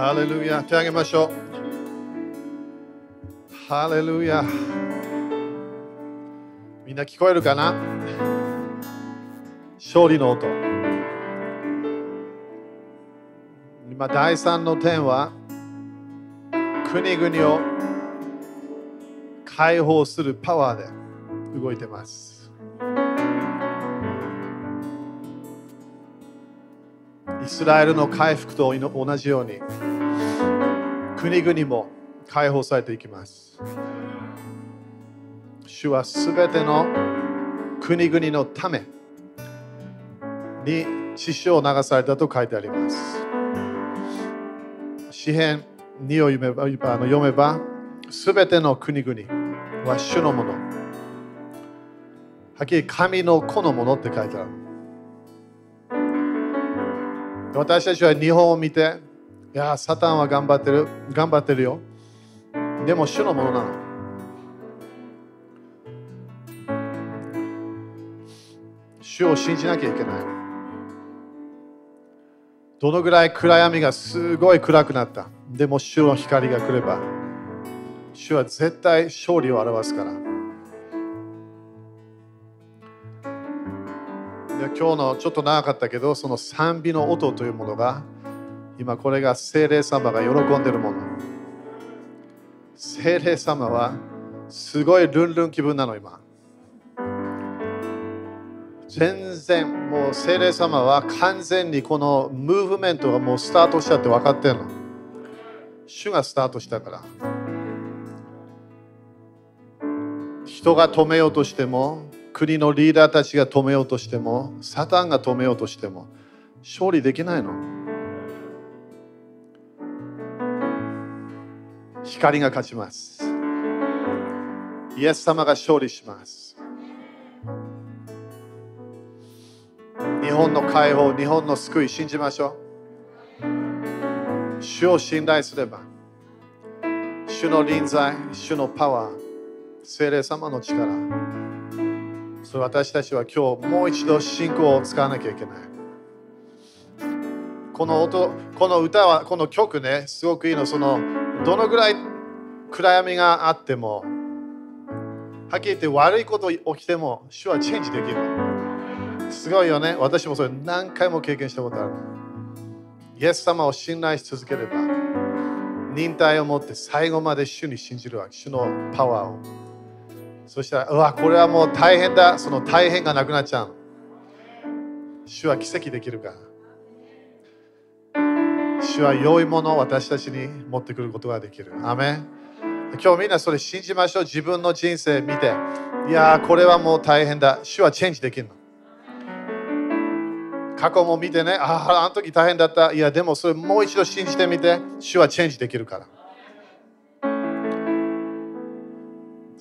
ハレルヤ手あげましょうハレルヤみんな聞こえるかな？勝利の音。今第三の点は国々を解放するパワーで動いてます。イスラエルの回復と同じように国々も解放されていきます。主はすべての国々のために血潮を流されたと書いてあります。詩篇2を読めば読めばすべての国々は主のもの。はっきり神の子のものって書いてある。私たちは日本を見ていやサタンは頑張ってる頑張ってるよ。でも主のものなの。主を信じなきゃいけない。どのぐらい暗闇がすごい暗くなった。でも主の光が来れば。主は絶対勝利を表すから。今日のちょっと長かったけどその賛美の音というものが今これが精霊様が喜んでるもの。精霊様はすごいルンルン気分なの今。全然もう精霊様は完全にこのムーブメントがもうスタートしたって分かってるの。主がスタートしたから。人が止めようとしても国のリーダーたちが止めようとしてもサタンが止めようとしても勝利できないの。光が勝ちます。イエス様が勝利します。日本の解放日本の救い信じましょう。主を信頼すれば主の臨在主のパワー精霊様の力それ私たちは今日もう一度信仰を使わなきゃいけない。この音この歌はこの曲ねすごくいいの。そのどのぐらい暗闇があってもはっきり言って悪いこと起きても主はチェンジできる。すごいよね。私もそれ何回も経験したことある。イエス様を信頼し続ければ忍耐を持って最後まで主に信じるわけ。主のパワーを。そしたらうわこれはもう大変だその大変がなくなっちゃう主は奇跡できるから主は良いものを私たちに持ってくることができる。アメン今日みんなそれ信じましょう。自分の人生見て。いや、これはもう大変だ。主はチェンジできるの。過去も見てね、ああ、あの時大変だった。いや、でもそれもう一度信じてみて。主はチェンジできるから。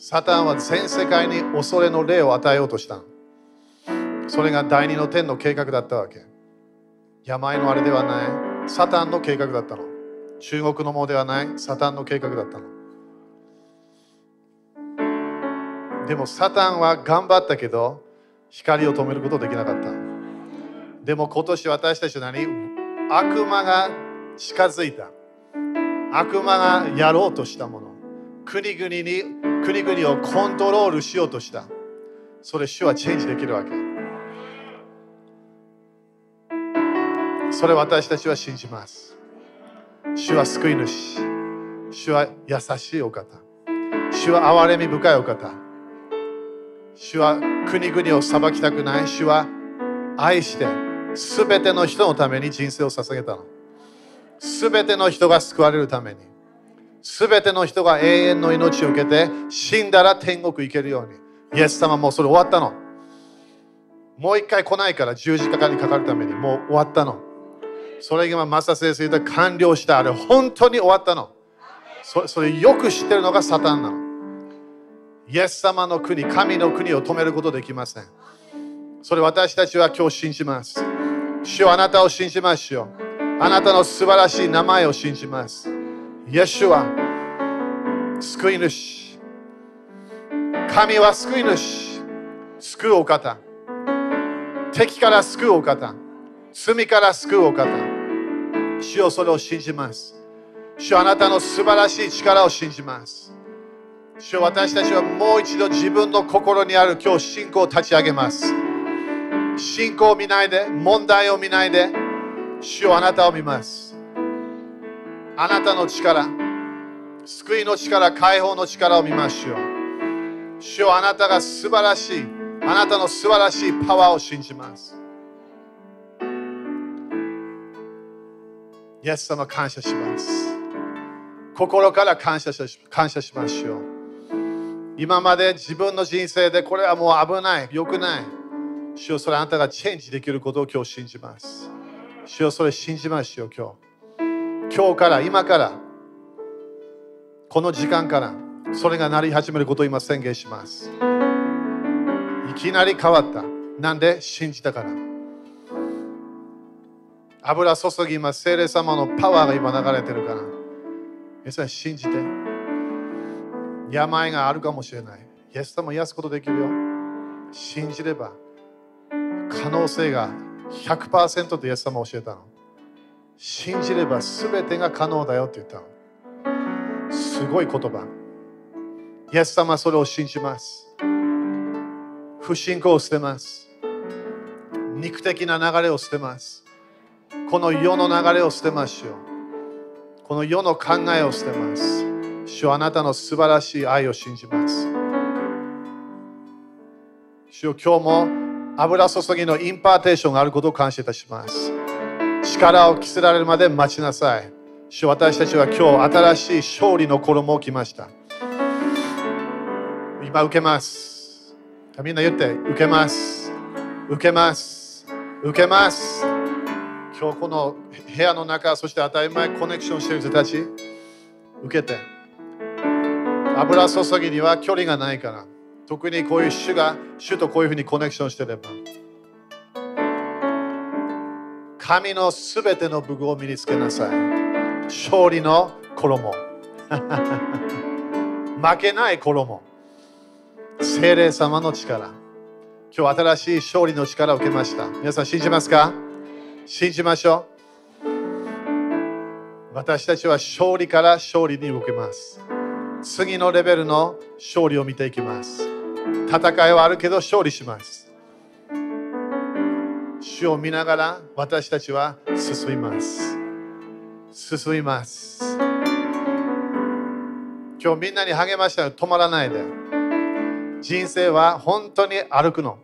サタンは全世界に恐れの霊を与えようとした。それが第二の天の計画だったわけ。病のあれではない。サタンの計画だったの。中国のものではない。サタンの計画だったの。でもサタンは頑張ったけど光を止めることできなかった。でも今年私たちは何悪魔が近づいた。悪魔がやろうとしたもの。国々に国々をコントロールしようとしたそれ主はチェンジできるわけそれ私たちは信じます。主は救い主。主は優しいお方。主は憐れみ深いお方。主は国々を裁きたくない。主は愛してすべての人のために人生を捧げたの。すべての人が救われるために。すべての人が永遠の命を受けて死んだら天国行けるように。イエス様もうそれ終わったの。もう一回来ないから十字架にかかるためにもう終わったの。それがマサ先生言った完了した。あれ、本当に終わったの。そそれよく知ってるのがサタンなの。イエス様の国、神の国を止めることできません。それ私たちは今日信じます。主よあなたを信じましょう。あなたの素晴らしい名前を信じます。イエスは救い主。神は救い主。救うお方。敵から救うお方。罪から救うお方。主よそれを信じます。主あなたの素晴らしい力を信じます主私たちはもう一度自分の心にある今日信仰を立ち上げます信仰を見ないで問題を見ないで主をあなたを見ますあなたの力救いの力解放の力を見ましょう。主よあなたが素晴らしいあなたの素晴らしいパワーを信じます。イエス様感謝します。心から感謝し感謝しましょう。今まで自分の人生でこれはもう危ない良くない。主よそれあなたがチェンジできることを今日信じます。主よそれ信じましょう今日。今日から今からこの時間からそれがなり始めることを今宣言します。いきなり変わった。なんで信じたから油注ぎ今聖霊様のパワーが今流れてるから皆さん信じて。病があるかもしれない。イエス様癒すことできるよ。信じれば可能性が100%とイエス様教えたの。信じれば全てが可能だよって言ったの。すごい言葉。イエス様はそれを信じます。不信仰を捨てます。肉的な流れを捨てます。この世の流れを捨てましょうこの世の考えを捨てます。主はあなたの素晴らしい愛を信じます。主よ今日も油注ぎの impartation があることを感謝いたします。力を着せられるまで待ちなさい。主私たちは今日新しい勝利の衣を着ました。今受けます。みんな言って受けます。受けます。受けます。今日この部屋の中そして当たり前コネクションしてる人たち。受けて。油注ぎには距離がないから。特にこういう主が主とこういうふうにコネクションしてれば。神のすべての武具を身につけなさい。勝利の衣。負けない衣。精霊様の力。今日新しい勝利の力を受けました。皆さん信じますか？信じましょう。私たちは勝利から勝利に動けます。次のレベルの勝利を見ていきます。戦いはあるけど勝利します。主を見ながら私たちは進みます。進みます。今日みんなに励ましたら止まらないで。人生は本当に歩くの。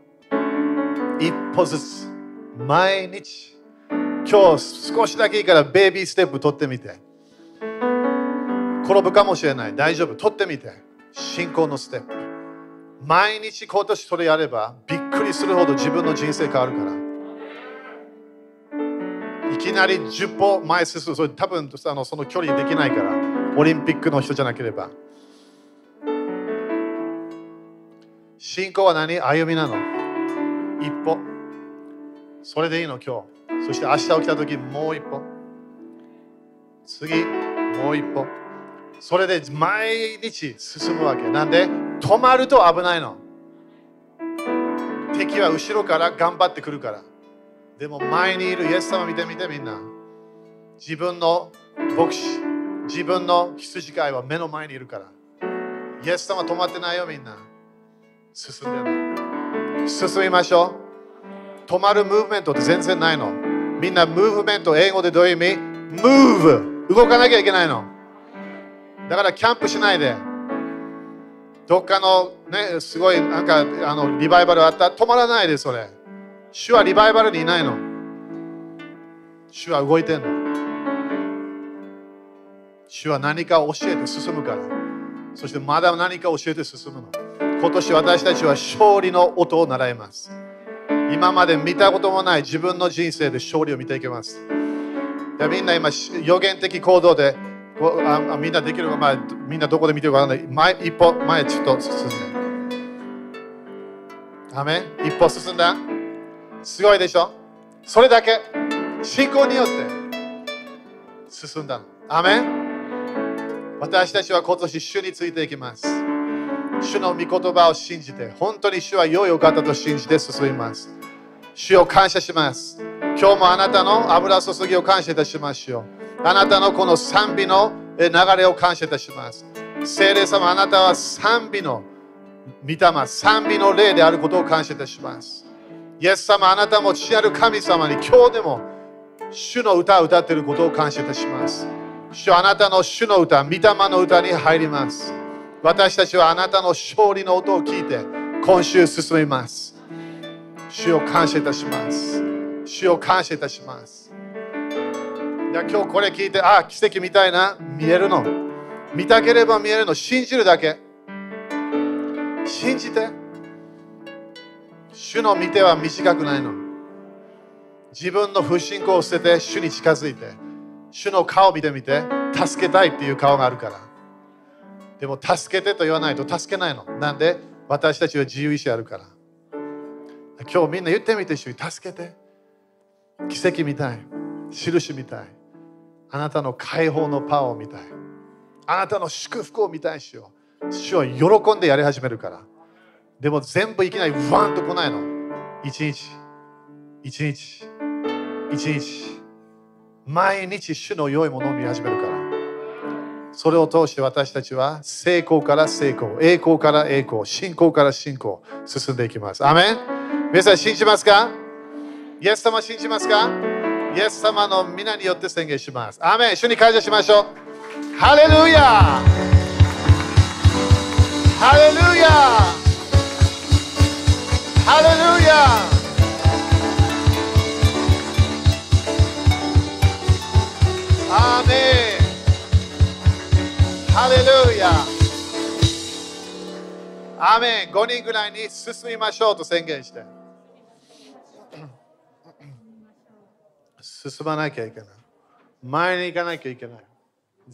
一歩ずつ。毎日。今日少しだけいいからベイビーステップ取ってみて。転ぶかもしれない。大丈夫。取ってみて。信仰のステップ。毎日今年それやればびっくりするほど自分の人生変わるから。きなり10歩前進む多分あのその距離できないからオリンピックの人じゃなければ。信仰は何？歩みなの？一歩。それでいいの？今日。そして明日起きた時もう一歩。次もう一歩。それで毎日進むわけ。なんで？止まると危ないの。敵は後ろから頑張ってくるから。でも前にいるイエス様見てみてみんな。自分の牧師。自分の羊飼いは目の前にいるから。イエス様止まってないよみんな。進んでる進みましょう。止まるムーブメントって全然ないの。みんなムーブメント英語でどういう意味？ムーブ動かなきゃいけないの。だからキャンプしないで。どっかのねすごいなんかあのリバイバルあった？止まらないでそれ。主はリバイバルにいないの。主は動いてんの。主は何かを教えて進むから。そしてまだ何か教えて進むの。今年私たちは勝利の音を習います。今まで見たこともない自分の人生で勝利を見ていきます。みんな今予言的行動であみんなできるか、まあ、みんなどこで見てるかわからない。前一歩前ちょっと進んで。アメ一歩進んだ。すごいでしょ？それだけ。信仰によって。進んだの。アメ私たちは今年主についていきます。主の御言葉を信じて本当に主は良いお方と信じて進みます。主を感謝します。今日もあなたの油注ぎを感謝いたしましょう。あなたのこの賛美の流れを感謝いたします。聖霊様、あなたは賛美の御霊、賛美の霊であることを感謝いたします。イエス様、あなたも父なる神様に今日でも主の歌を歌っていることを感謝いたします。主あなたの主の歌、御霊の歌に入ります。私たちはあなたの勝利の音を聞いて今週進みます。主を感謝いたします。主を感謝いたします。いや今日これ聞いて、ああ、奇跡みたいな、見えるの。見たければ見えるの、信じるだけ。信じて。主の見ては短くないの。自分の不信仰を捨てて、主に近づいて、主の顔を見てみて、助けたいっていう顔があるから。でも、助けてと言わないと助けないの。なんで？私たちは自由意志あるから。今日みんな言ってみて、主に助けて。奇跡みたい。印みたい。あなたの解放のパワーを見たい。あなたの祝福を見たいしよう。主は喜んでやり始めるから。でも全部いきなりワンと来ないの。一日、一日、一日。毎日主の良いものを見始めるから。それを通して私たちは成功から成功、栄光から栄光、信仰から信仰、進んでいきます。アメン皆さん信じますか？イエス様信じますか？イエス様の皆によって宣言します。アメン一緒に感謝しましょう。ハレルヤハレルヤハレルヤアーメンハレルヤアーメン5人ぐらいに進みましょうと宣言して。進まなきゃいけない。前に行かなきゃいけない。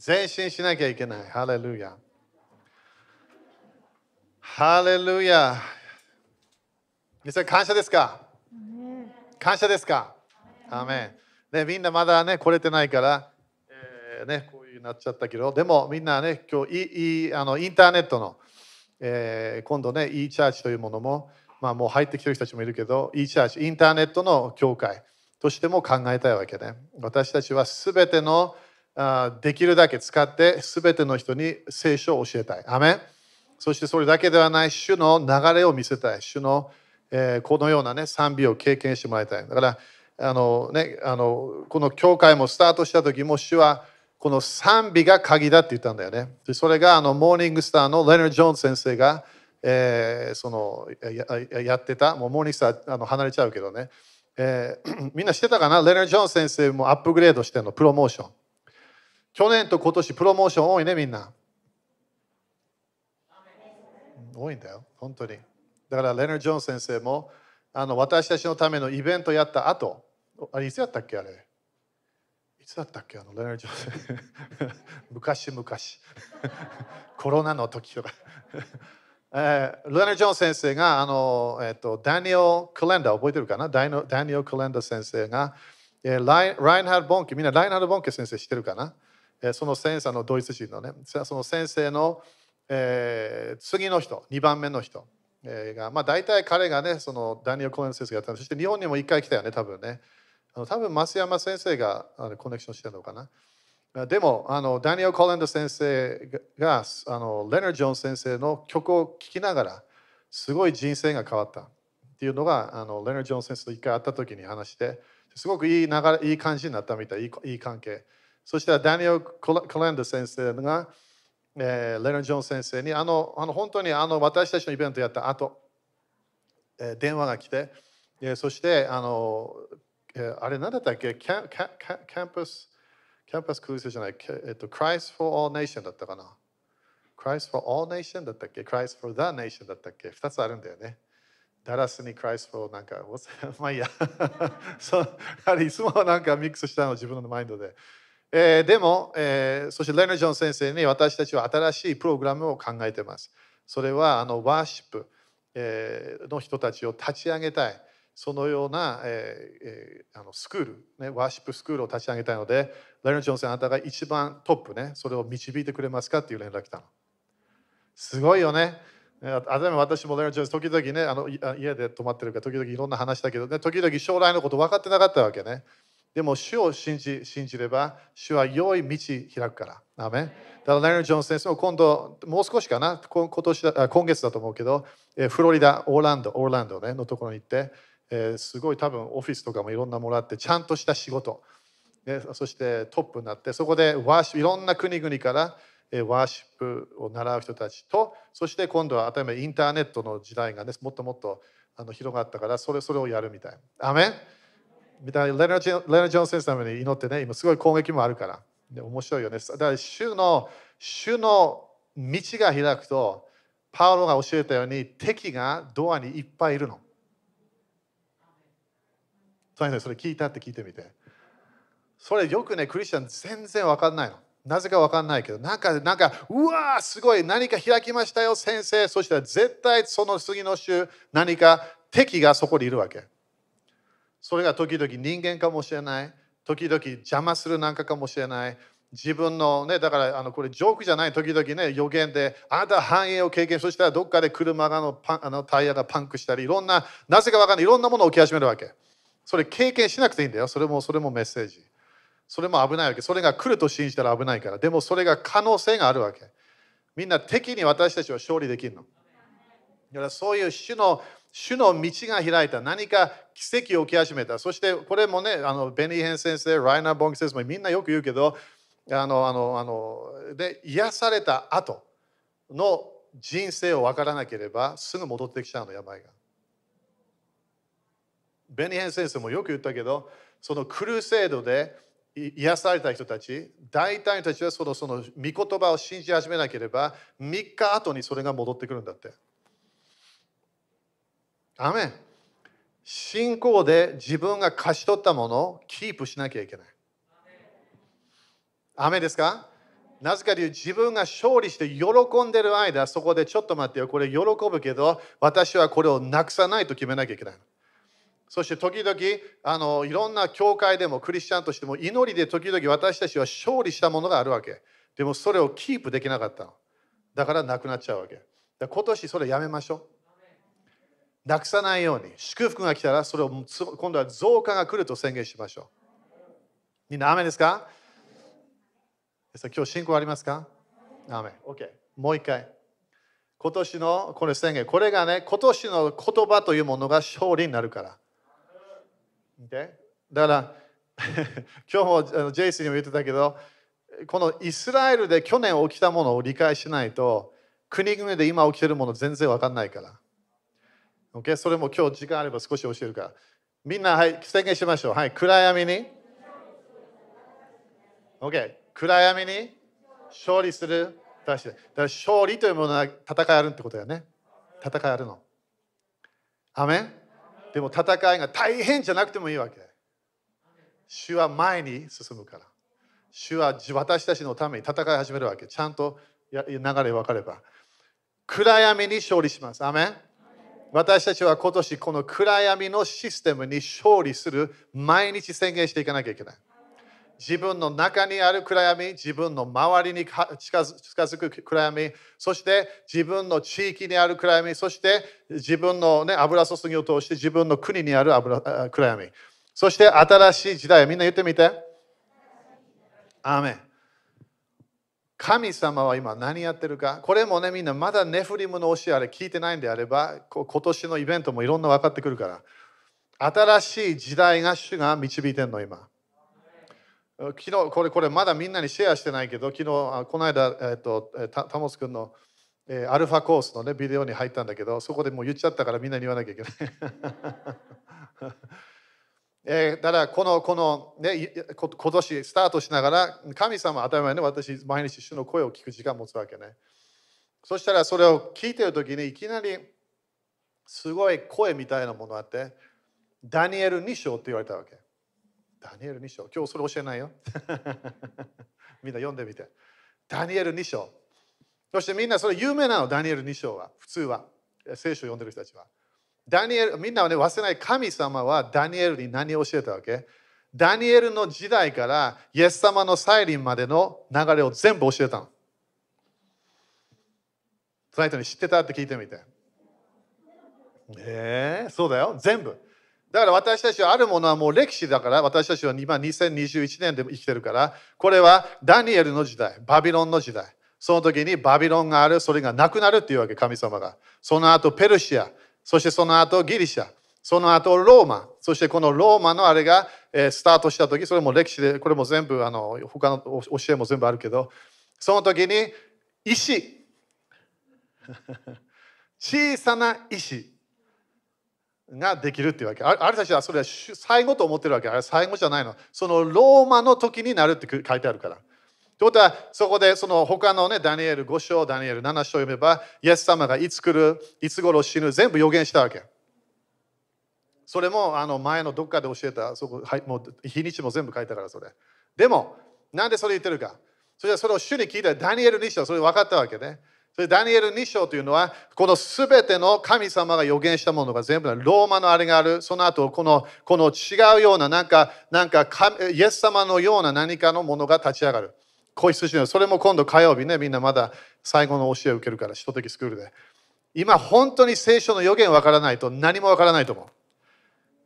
前進しなきゃいけない。ハレルヤ。ハレルヤ。皆さん、感謝ですか？感謝ですか？アメン、ね、みんなまだね、来れてないから、えーね、こういうなっちゃったけど、でもみんなね、今日いいあのインターネットの、えー今度ね、e チャーチというものも、まあ、もう入ってきてる人たちもいるけど、e チャーチ、インターネットの教会。としても考えたいわけね。私たちはすべてのあできるだけ使ってすべての人に聖書を教えたい。アメそしてそれだけではない主の流れを見せたい。主の、えーこのような、ね、賛美を経験してもらいたい。だからあの、ね、あのこの教会もスタートした時も主はこの賛美が鍵だって言ったんだよね。でそれがあのモーニングスターのレナー・ジョーン先生が、えーそのややってた、もうモーニングスターあの離れちゃうけどね。えー みんな知ってたかな？レナー・ジョーン先生もアップグレードしてるの、プロモーション。去年と今年プロモーション多いね、みんな。多いんだよ、本当に。だからレナー・ジョン先生もあの私たちのためのイベントやった後、あれいつやったっけあれ？いつだったっけあのレナー・ジョーンズ昔々。コロナの時とか。えーレナー・ジョン先生があの、えっとダニエル・カレンダー覚えてるかな？ダニエルダニエル・カレンダー先生が、えーライラインハード・ボンケみんなラインハード・ボンケ先生知ってるかな、えーその先生のドイツ人のねその先生の、えー次の人2番目の人、がまあ大体彼がねそのダニエル・カレン先生がやったそして日本にも一回来たよね多分ね。あの多分増山先生があのコネクションしてるのかな。でもあのダニエル・コレンド先生があのレナー・ジョン先生の曲を聴きながらすごい人生が変わった。っていうのがあのレナー・ジョン先生と一回会った時に話してすごくいい流れいい感じになったみたい。いい関係。そしたらダニエル・コレンド先生が、えーレナー・ジョン先生にあのあの本当にあの私たちのイベントやった後、えー電話が来て、えーそしてあの、えーあれ何だったっけキャンキャ Campus Campus Crusade じゃない、えっと、Christ for All Nation だったかな。Christ for All Nation だったっけ ?Christ for the Nation だったっけ ?2 つあるんだよね。ダラスに Christ for なんか、まあいいや。そうあれ、いつもなんかミックスしたの自分のマインドで。えーでも、えーそしてレナ・ジョン先生に私たちは新しいプログラムを考えてます。それはあの worship、えーの人たちを立ち上げたい。そのような、えーえあのスクール、ね、ワーシップスクールを立ち上げたいので、レナ・ジョン先生あなたが一番トップね、それを導いてくれますかっていう連絡来たの。すごいよね。あでも私もレナ・ジョン時々ねあの家で泊まってるから時々いろんな話だけどね時々将来のこと分かってなかったわけねでも主を信じ信じれば、主は良い道開くから。アメンだから、レナ・ジョン先生も今度、もう少しかな、今年だ今月だと思うけど、フロリダ、オーランド、オーランド、ね、のところに行って、えー、すごい多分オフィスとかもいろんなもらって、ちゃんとした仕事、ね、そしてトップになって、そこでワーシいろんな国々から、ワーシップを習う人たちと、そして今度は当たり前インターネットの時代がね、もっともっとあの広がったから、それそれをやるみたい。アメンみたいなレナ・ジョン先生のために祈ってね、今すごい攻撃もあるから。で面白いよね。だから主の、主の道が開くと、パウロが教えたように敵がドアにいっぱいいるの。とにかくそれ聞いたって聞いてみて。それよくね、クリスチャン全然わかんないの。なぜかわかんないけど、なんか、なんか、うわー、すごい、何か開きましたよ、先生。そしたら絶対その次の週、何か敵がそこにいるわけ。それが時々人間かもしれない。時々邪魔するなんかかもしれない。自分のね、だからあのこれジョークじゃない時々ね、予言で、あなた繁栄を経験、そしたらどっかで車がのパンあのタイヤがパンクしたり、いろんな、なぜかわかんない、いろんなものを起き始めるわけ。それ経験しなくていいんだよ。それもそれもメッセージ。それも危ないわけ。それが来ると信じたら危ないから。でもそれが可能性があるわけ。みんな敵に私たちは勝利できるの。だからそういう主の主の道が開いた何か奇跡を起き始めた。そしてこれもね、あのベニーヘン先生、ライナー・ボング先生もみんなよく言うけど、あのあのあので癒された後の人生を分からなければすぐ戻ってきちゃうの、病が。ベニーヘン先生もよく言ったけど、そのクルセードで癒された人たち、大体の人たちはそのその御言葉を信じ始めなければ、3日後にそれが戻ってくるんだって。アメン信仰で自分が勝ち取ったものをキープしなきゃいけない。アメですか？なぜかというと自分が勝利して喜んでる間、そこでちょっと待ってよ、これ喜ぶけど、私はこれをなくさないと決めなきゃいけない。そして時々あのいろんな教会でもクリスチャンとしても祈りで時々私たちは勝利したものがあるわけ。でもそれをキープできなかったの。だからなくなっちゃうわけ。今年それやめましょう。なくさないように、祝福が来たら、それを今度は増加が来ると宣言しましょう。みんな、雨ですか？今日信仰ありますか？雨。OK。もう一回。今年のこれ宣言。これがね、今年の言葉というものが勝利になるから。Okay? だから、今日もジェイスにも言ってたけど、このイスラエルで去年起きたものを理解しないと、国々で今起きてるもの全然わかんないから。Okay? それも今日時間あれば少し教えるから。みんな、はい、宣言しましょう。はい、暗闇に。OK。暗闇に勝利する。だから勝利というものは戦いあるってことだよね。戦いあるの。アメンでも戦いが大変じゃなくてもいいわけ。主は前に進むから。主は私たちのために戦い始めるわけ。ちゃんと流れ分かれば。暗闇に勝利します。アメン私たちは今年この暗闇のシステムに勝利する毎日宣言していかなきゃいけない。自分の中にある暗闇、自分の周りに近づく暗闇、そして自分の地域にある暗闇、そして自分の、ね、油注ぎを通して自分の国にある油暗闇、そして新しい時代、みんな言ってみて。アーメン神様は今何やってるか？これもねみんなまだネフリムの教えあれ聞いてないんであれば今年のイベントもいろんな分かってくるから。新しい時代が主が導いてんの今。昨日これこれまだみんなにシェアしてないけど昨日この間、えーと、タモス君の、え、アルファコースの、ね、ビデオに入ったんだけどそこでもう言っちゃったからみんなに言わなきゃいけない。えー、だからこのこの、ね、今年スタートしながら神様当たり前ね私毎日主の声を聞く時間を持つわけね。そしたらそれを聞いてる時にいきなりすごい声みたいなものがあってダニエル2章って言われたわけ。ダニエル2章。今日それ教えないよ。みんな読んでみて。ダニエル2章。そしてみんなそれ有名なのダニエル2章は。普通は。聖書を読んでる人たちは。ダニエル、みんなはね、忘れない神様はダニエルに何を教えたわけ？ダニエルの時代からイエス様の再臨までの流れを全部教えたの。その人に知ってたって聞いてみて。えー、そうだよ、全部。だから私たちはあるものはもう歴史だから私たちは今2021年でも生きてるからこれはダニエルの時代バビロンの時代その時にバビロンがあるそれがなくなるっていうわけ神様がその後ペルシアそしてその後ギリシャその後ローマそしてこのローマのあれが、スタートした時それも歴史でこれも全部あの他の教えも全部あるけどその時に石 小さな石ができるっていうわけ。ああれたちはそれは最後と思ってるわけ。あれ最後じゃないの。そのローマの時になるって書いてあるから。ということは、そこでその他のね、ダニエル5章、ダニエル7章を読めば、イエス様がいつ来る、いつ頃死ぬ、全部予言したわけ。それもあの前のどっかで教えた、そこはい、もう日にちも全部書いたから、それ。でも、なんでそれ言ってるか。それはそれを主に聞いたダニエル2章、それ分かったわけね。それダニエル2章というのは、このすべての神様が予言したものが全部ローマのあれがある、その後このこの違うような、なんか、なんかイエス様のような何かのものが立ち上がる。子羊のそれも今度火曜日ね、みんなまだ最後の教えを受けるから、一時スクールで。今、本当に聖書の予言わからないと何もわからないと思う。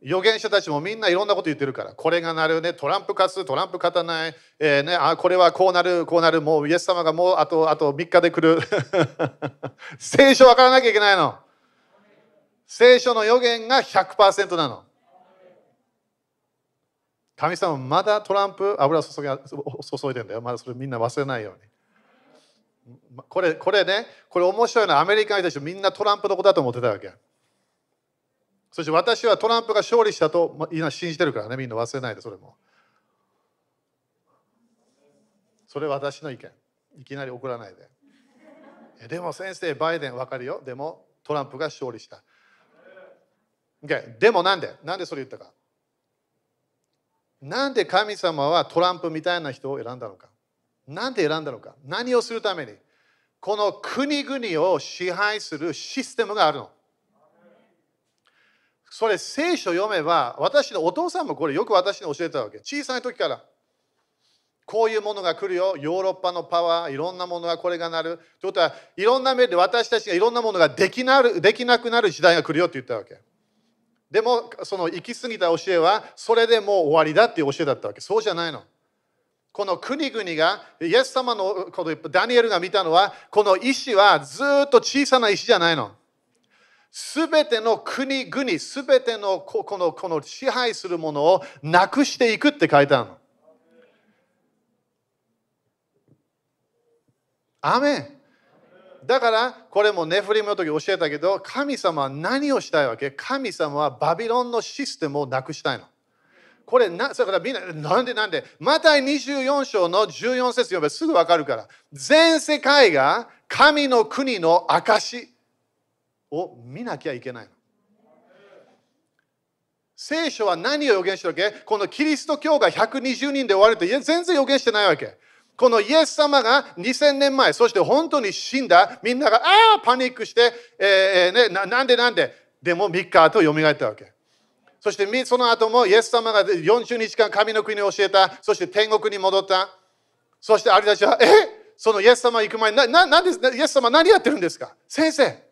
預言者たちもみんないろんなこと言ってるから、これがなるね、トランプ勝つ、トランプ勝たない、えーね、あこれはこうなる、こうなる、もうイエス様がもうあとあと3日で来る。聖書分からなきゃいけないの。聖書の予言が100%なの。神様まだトランプ油注ぎ注いでんだよ。まだそれみんな忘れないように。これこれね、これ面白いのはアメリカの人たちみんなトランプのことだと思ってたわけ。そして私はトランプが勝利したと今信じてるからね、みんな忘れないで、それも。それ私の意見。いきなり怒らないで。でも先生、バイデン分かるよ。でもトランプが勝利した。Okay、でもなんで？なんでそれ言ったかなんで神様はトランプみたいな人を選んだのか？なんで選んだのか？何をするために？この国々を支配するシステムがあるの。それ聖書読めば私のお父さんもこれよく私に教えてたわけ。小さい時から。こういうものが来るよ。ヨーロッパのパワーいろんなものがこれがなる。ということはいろんな目で私たちがいろんなものができなるできなくなる時代が来るよって言ったわけ。でもその行き過ぎた教えはそれでもう終わりだっていう教えだったわけ。そうじゃないの。この国々がイエス様のこのダニエルが見たのはこの石はずっと小さな石じゃないの。すべての国々、すべてのこのこの支配するものをなくしていくって書いてあるの。アメだからこれもネフリムの時教えたけど神様は何をしたいわけ？神様はバビロンのシステムをなくしたいの。これな、だからみんな、なんでなんで、また24章の14節読めばすぐわかるから、全世界が神の国の証を見なきゃいけないの。聖書は何を予言してるわけ？このキリスト教が120人で終わるって全然予言してないわけ。このイエス様が2000年前、そして本当に死んだ、みんながああパニックして、えーね、ななんでなんで、でも3日後よみがえったわけ。そしてその後もイエス様が40日間神の国を教えた、そして天国に戻った。そしてあれたちは、え？そのイエス様行く前なななんでイエス様何やってるんですか？先生、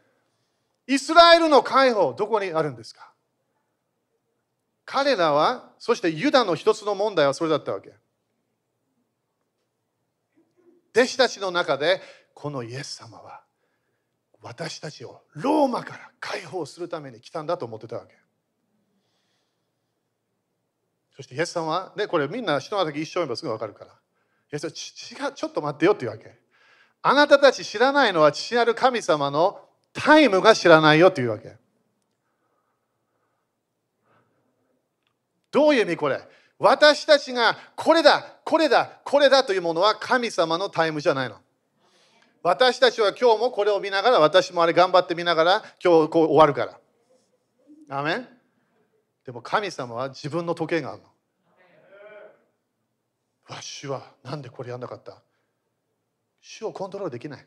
イスラエルの解放、どこにあるんですか？彼らは、そしてユダの一つの問題はそれだったわけ。弟子たちの中で、このイエス様は私たちをローマから解放するために来たんだと思ってたわけ。そしてイエス様は、ね、これみんな人の時一生読めばすぐ分かるから。イエス様違う、ちょっと待ってよっていうわけ。あなたたち知らないのは父なる神様のタイムが知らないよというわけ。どういう意味これ？私たちがこれだ、これだ、これだというものは神様のタイムじゃないの。私たちは今日もこれを見ながら、私もあれ頑張って見ながら、今日こう終わるから。アメンでも神様は自分の時計があるの。わしはなんでこれやんなかった？主をコントロールできない。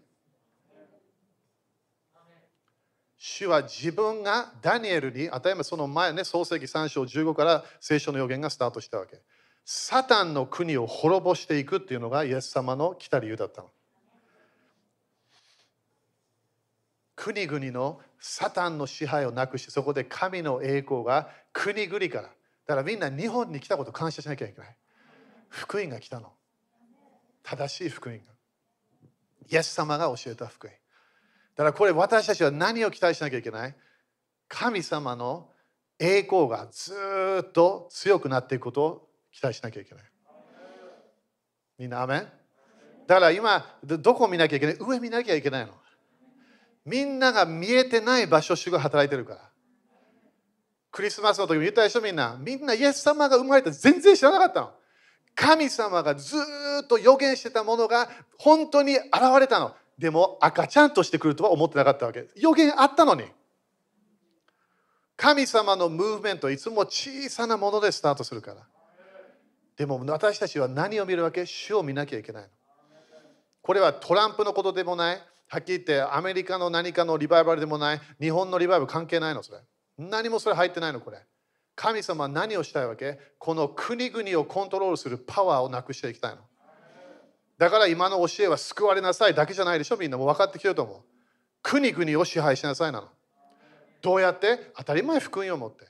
主は自分がダニエルに、与えばその前ね、創世記3章15から聖書の予言がスタートしたわけ。サタンの国を滅ぼしていくっていうのがイエス様の来た理由だったの。国々のサタンの支配をなくしてそこで神の栄光が国々からだからみんな日本に来たこと感謝しなきゃいけない。福音が来たの。正しい福音が。イエス様が教えた福音。だからこれ私たちは何を期待しなきゃいけない？神様の栄光がずっと強くなっていくことを期待しなきゃいけない。みんなアメン？だから今どこ見なきゃいけない？上見なきゃいけないの。みんなが見えてない場所主が働いてるから。クリスマスの時も言ったでしょみんな。みんなイエス様が生まれた全然知らなかったの。神様がずっと予言してたものが本当に現れたの。でも赤ちゃんとしてくるとは思ってなかったわけ。予言あったのに。神様のムーブメントいつも小さなものでスタートするから。でも私たちは何を見るわけ？主を見なきゃいけないの。これはトランプのことでもない。はっきり言ってアメリカの何かのリバイバルでもない。日本のリバイバル関係ないのそれ。何もそれ入ってないのこれ。神様は何をしたいわけ？この国々をコントロールするパワーをなくしていきたいの。だから今の教えは救われなさい。だけじゃないでしょ？みんな。も分かってきてると思う。国々を支配しなさいなの。どうやって？当たり前福音を持って。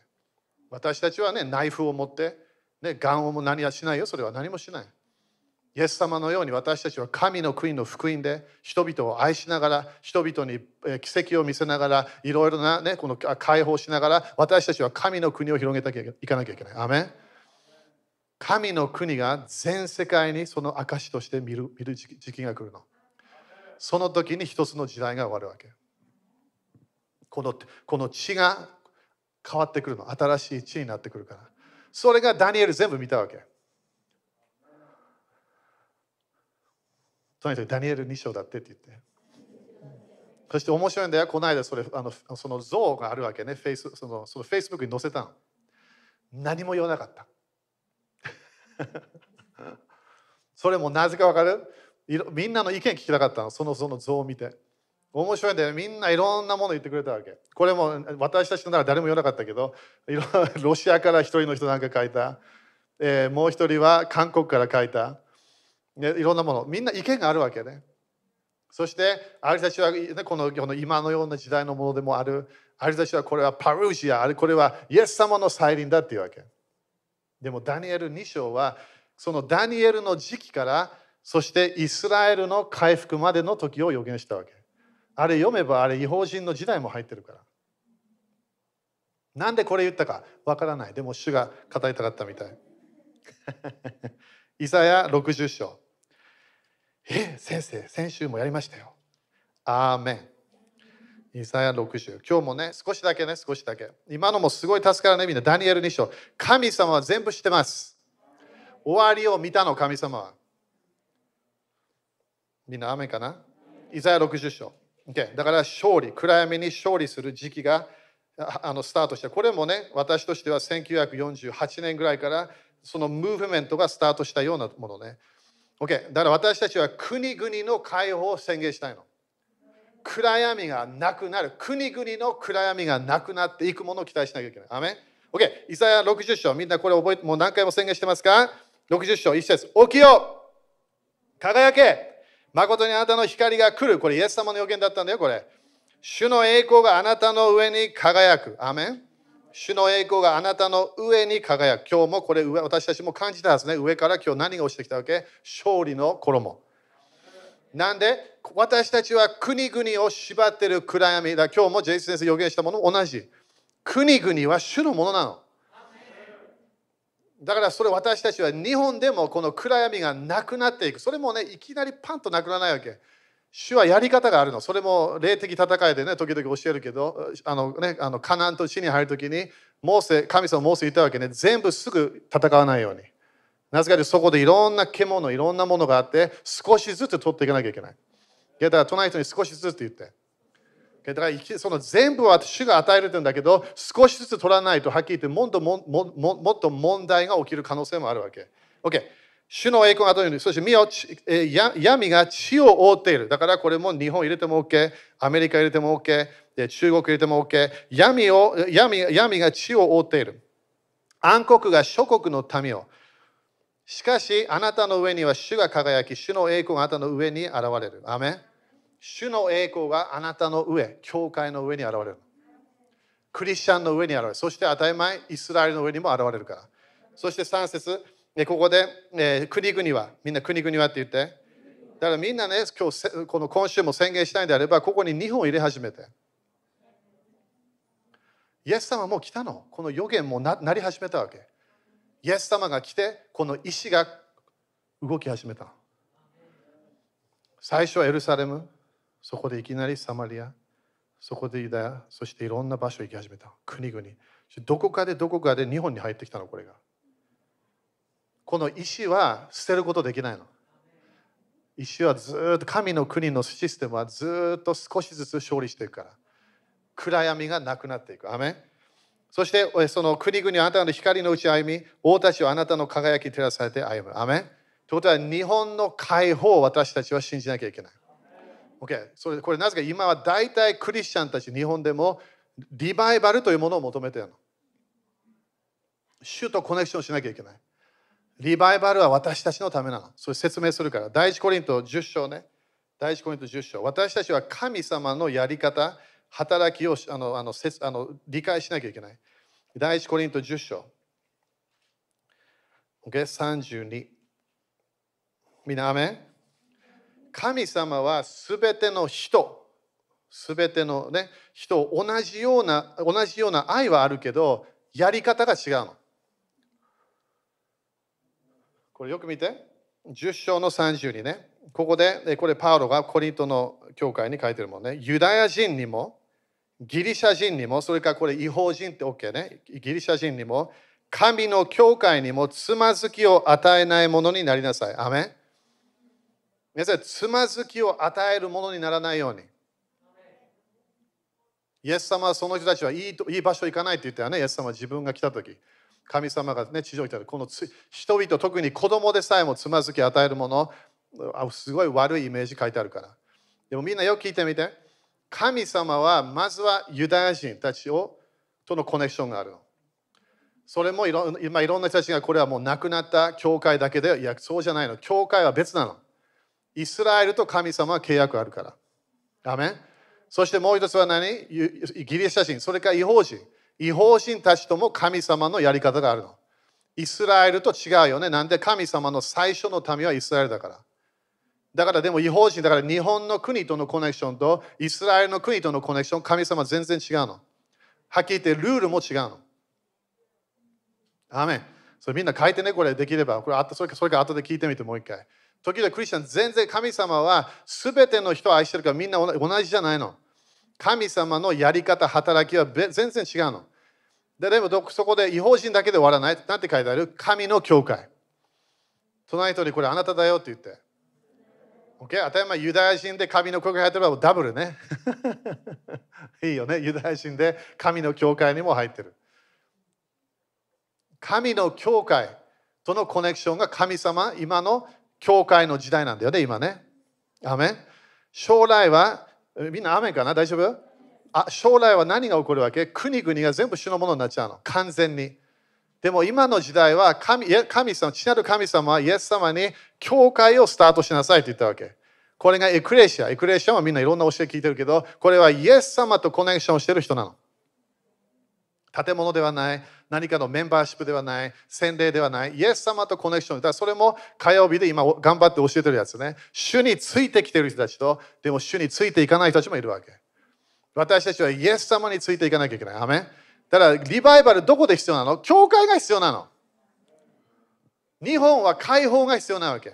私たちはねナイフを持ってねガンをも何はしないよそれは何もしないイエス様のように私たちは神の国の福音で人々を愛しながら人々に奇跡を見せながらいろいろな、ね、この解放しながら私たちは神の国を広げていかなきゃいけない。アメン神の国が全世界にその証として見る見る時期が来るの。その時に一つの時代が終わるわけ。このこの地が変わってくるの。新しい地になってくるから。それがダニエル全部見たわけ。とにかくダニエル2章だってって言って。そして面白いんだよ、この間それあのその像があるわけね、フェイスそのそのフェイスブックに載せたの。何も言わなかった。それもなぜかわかる？みんなの意見聞きたかったの、そのその像を見て。面白いんだよ、みんないろんなもの言ってくれたわけ。これも私たちのなら誰も言わなかったけど、ロシアから一人の人なんか書いた、えー、もう一人は韓国から書いた。ね、いろんなもの。みんな意見があるわけね。そしてあるたちは、このこの今のような時代のものでもある。あるたちはこれはパルーシア。あれこれはイエス様の再臨だっていうわけ。でもダニエル2章はそのダニエルの時期からそしてイスラエルの回復までの時を予言したわけ。あれ読めばあれ違法人の時代も入ってるから。なんでこれ言ったかわからない。でも主が語りたかったみたい。イサヤ60章。え先生先週もやりましたよ。アーメン。イサヤ60今日もね少しだけね少しだけ。今のもすごい助からねみんな。ダニエル2章。神様は全部知ってます。終わりを見たの神様は。みんな雨かな？イザヤ60章、okay、だから勝利暗闇に勝利する時期があのスタートしてこれもね私としては1948年ぐらいからそのムーブメントがスタートしたようなものね OK。だから私たちは国々の解放を宣言したいの。暗闇がなくなる。国々の暗闇がなくなっていくものを期待しなきゃいけない。アメン ?OK。イザヤ60章。みんなこれ覚えて、もう何回も宣言してますか ?60 章、1節起きよ輝け誠にあなたの光が来る。これイエス様の予言だったんだよ、これ。主の栄光があなたの上に輝く。アメン主の栄光があなたの上に輝く。今日もこれ、私たちも感じたはずね。上から今日何が落ちてきたわけ？勝利の衣。なんで？私たちは国々を縛っている暗闇だ。今日もジェイス先生予言したもの同じ。国々は主のものなの。だからそれ私たちは日本でもこの暗闇がなくなっていく。それもね、いきなりパンとなくならないわけ。主はやり方があるの。それも霊的戦いでね、時々教えるけど、あのね、あのカナンと地に入るときに、モーセ、神様モーセ言ったわけね、全部すぐ戦わないように。なぜかというと、そこでいろんな獣、いろんなものがあって、少しずつ取っていかなきゃいけない。だから隣人に少しずつ言って。だからその全部は主が与えるんだけど、少しずつ取らないと、はっきり言ってもっともももっと問題が起きる可能性もあるわけ。OK。主の栄光が後に、そして見よ、闇が地を覆っている。だからこれも日本入れても OK、アメリカ入れても OK、中国入れても OK。闇を闇闇が地を覆っている。暗黒が諸国の民を。しかし、あなたの上には主が輝き、主の栄光があなたの上に現れる。アメ主の栄光があなたの上、教会の上に現れる。クリスチャンの上に現れる。そして当たり前、イスラエルの上にも現れるから。そして3節ここで、えー、国々は、みんな国々はって言って。だからみんなね、今日この今週も宣言したいんであれば、ここに日本を入れ始めて。イエス様も来たの。この予言もななり始めたわけ。イエス様が来て、この石が動き始めた。最初はエルサレム、そこでいきなりサマリア、そこでユダヤ、そしていろんな場所行き始めた。国々。どこかでどこかで日本に入ってきたの、これが。この石は捨てることできないの。石はずっと神の国のシステムはずっと少しずつ勝利していくから。暗闇がなくなっていく。アメそしてその国々あなたの光のうち歩み、王たちはあなたの輝き照らされて歩む。アメということは日本の解放を私たちは信じなきゃいけない。OK。それこれなぜか今は大体クリスチャンたち日本でもリバイバルというものを求めているの。主とコネクションしなきゃいけない。リバイバルは私たちのためなの。それ説明するから。第一コリント10章ね。第一コリント10章。私たちは神様のやり方、働きをあのあのせあの理解しなきゃいけない。第一コリント10章。OK、32。みんな、アメ神様はすべての人、すべての、ね、人、同じような、同じような愛はあるけど、やり方が違うの。これよく見て。10章の32ね。ここで、これパウロがコリントの教会に書いてるもんね。ユダヤ人にも、ギリシャ人にも、それからこれ違法人って OK ね。ギリシャ人にも、神の教会にもつまずきを与えないものになりなさい。アメ皆さん、つまずきを与えるものにならないように。イエス様はその人たちはいいいい場所行かないって言ったよね。イエス様は自分が来たとき。神様が、ね、地上にいたこの人々、特に子供でさえもつまずき与えるもの、すごい悪いイメージ書いてあるから。でもみんなよく聞いてみて。神様はまずはユダヤ人たちをとのコネクションがあるの。それもいろ,、まあ、いろんな人たちがこれはもう亡くなった教会だけで、いや、そうじゃないの。教会は別なの。イスラエルと神様は契約あるから。アメンそしてもう一つは何？ギリシャ人、それから違法人。違法人たちとも神様のやり方があるの。イスラエルと違うよね。なんで神様の最初の民はイスラエルだから。だからでも違法人だから日本の国とのコネクションとイスラエルの国とのコネクション、神様全然違うの。はっきり言ってルールも違うの。アメン。それみんな書いてね、これできれば。これそれそれか後で聞いてみてもう一回。時々クリスチャン全然神様は全ての人を愛してるからみんな同じじゃないの。神様のやり方、働きは全然違うの。ででもそこで違法人だけで終わらない。なんて書いてある？神の教会。隣人にこれあなただよって言って。OK? 当たり前ユダヤ人で神の教会入ってればダブルね。いいよね。ユダヤ人で神の教会にも入ってる。神の教会とのコネクションが神様、今の教会の時代なんだよね、今ね。アメ将来はみんな雨かな？大丈夫？あ将来は何が起こるわけ？国々が全部主のものになっちゃうの。完全に。でも今の時代は神神様、父なる神様はイエス様に教会をスタートしなさいと言ったわけ。これがエクレシア。エクレシアはみんないろんな教え聞いてるけど、これはイエス様とコネクションをしてる人なの。建物ではない、何かのメンバーシップではない、洗礼ではない、イエス様とコネクション。だそれも火曜日で今頑張って教えてるやつね。主についてきてる人たちと、でも主についていかない人たちもいるわけ。私たちはイエス様についていかなきゃいけない。アメだからリバイバルどこで必要なの？教会が必要なの。日本は解放が必要なわけ。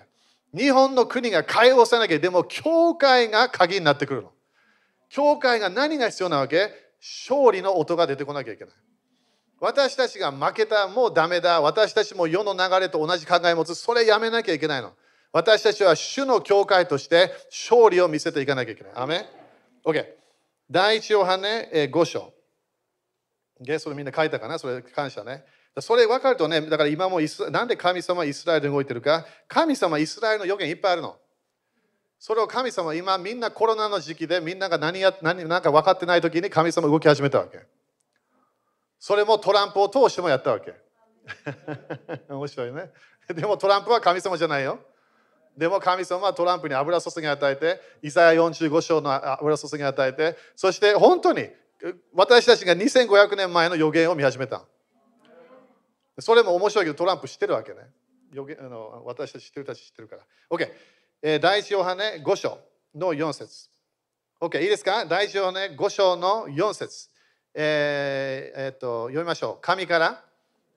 日本の国が解放さなきゃでも教会が鍵になってくるの。教会が何が必要なわけ？勝利の音が出てこなきゃいけない。私たちが負けた、もうダメだ。私たちも世の流れと同じ考えを持つ。それやめなきゃいけないの。私たちは主の教会として勝利を見せていかなきゃいけない。アメ ?OK。第一ヨハネ5章。ゲストみんな書いたかな？それ感謝ね。それ分かるとね、だから今もイスなんで神様はイスラエルで動いてるか、神様イスラエルの予言いっぱいあるの。それを神様今みんなコロナの時期でみんなが何や何なんか分かってない時に神様動き始めたわけ。それもトランプを通してもやったわけ。面白いね。でもトランプは神様じゃないよ。でも神様はトランプに油注ぎ与えて、イザヤ45章の油注ぎ与えて、そして本当に私たちが2500年前の予言を見始めた。それも面白いけどトランプ知ってるわけね。予言あの私たち知ってるたち知ってるから。OK、えー、第一ヨハネ5章の4節 OK、いいですか？第一ヨハネ5章の4節えーえー、と読みましょう。神から